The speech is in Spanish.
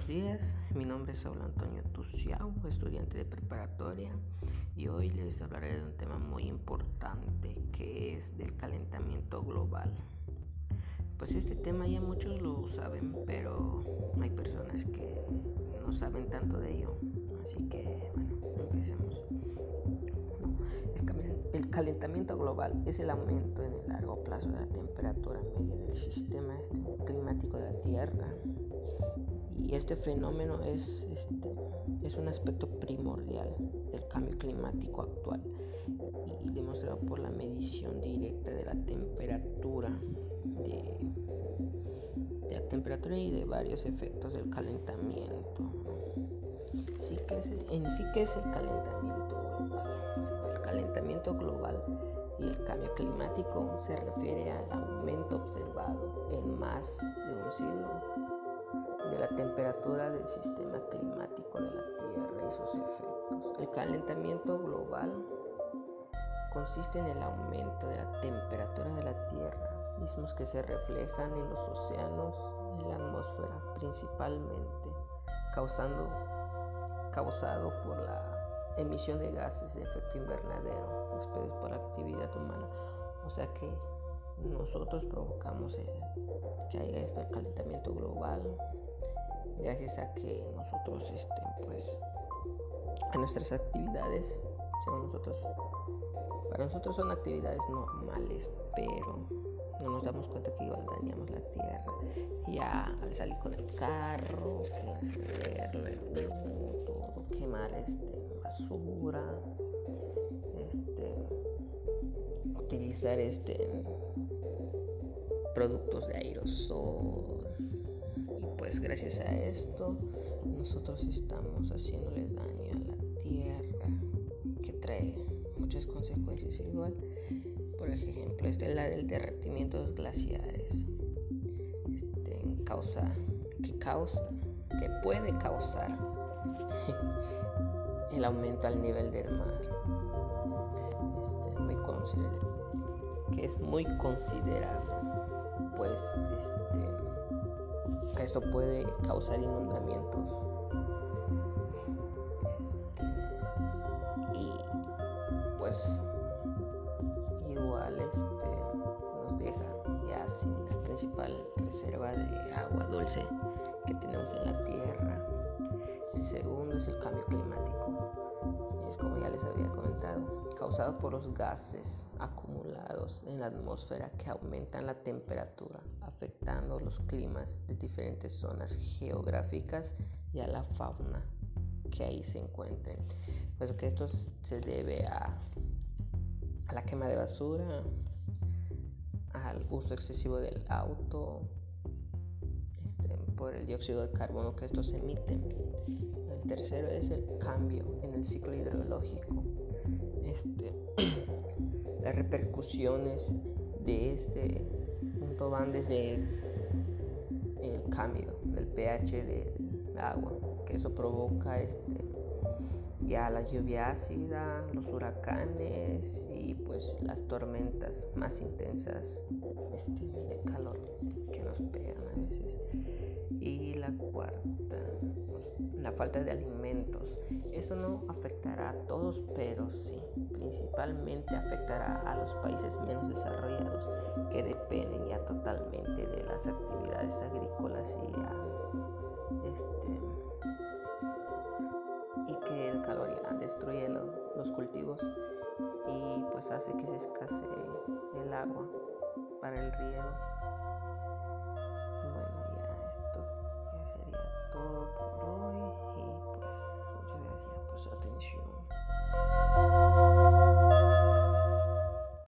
buenos días. Mi nombre es Saúl Antonio Tuciao, estudiante de preparatoria, y hoy les hablaré de un tema muy importante que es del calentamiento global. Pues este tema ya muchos lo saben, pero hay personas que no saben tanto de ello. Así que, bueno, empecemos. El calentamiento global es el aumento en el largo plazo de la temperatura media del sistema este, climático de la Tierra y este fenómeno es, este, es un aspecto primordial del cambio climático actual y, demostrado por la medición directa de la temperatura de, la temperatura y de varios efectos del calentamiento. Sí que en sí que es el calentamiento global. El calentamiento global y el cambio climático se refiere al aumento observado en más de un siglo de la temperatura del sistema climático de la Tierra y sus efectos. El calentamiento global consiste en el aumento de la temperatura de la Tierra, mismos que se reflejan en los océanos, en la atmósfera principalmente, causando, causado por la emisión de gases de efecto invernadero expedidos por la actividad humana. O sea que nosotros provocamos que haya esto, el calentamiento global, gracias a que nosotros, este, pues, a nuestras actividades, según nosotros, para nosotros son actividades normales, pero no nos damos cuenta que igual dañamos la tierra. Ya al salir con el carro, que encenderlo, el todo, quemar este, basura, este, utilizar este productos de aerosol. Pues gracias a esto nosotros estamos haciéndole daño a la tierra que trae muchas consecuencias igual. Por ejemplo esta es la del derretimiento de los glaciares este, causa que causa que puede causar el aumento al nivel del mar. Este, muy que es muy considerado pues este esto puede causar inundamientos. Este, y pues igual este nos deja ya sin la principal reserva de agua dulce que tenemos en la tierra. El segundo es el cambio climático. Es como ya les había comentado, causado por los gases acumulados en la atmósfera que aumentan la temperatura, afectando los climas de diferentes zonas geográficas y a la fauna que ahí se encuentren. Pues que esto se debe a, la quema de basura, al uso excesivo del auto, por el dióxido de carbono que estos emiten. El tercero es el cambio en el ciclo hidrológico este, las repercusiones de este punto van desde el cambio del pH del agua, que eso provoca este, ya la lluvia ácida, los huracanes y pues las tormentas más intensas este, de falta de alimentos. Eso no afectará a todos, pero sí, principalmente afectará a los países menos desarrollados que dependen ya totalmente de las actividades agrícolas y este que el calor ya destruye los cultivos y pues hace que se escasee el agua para el riego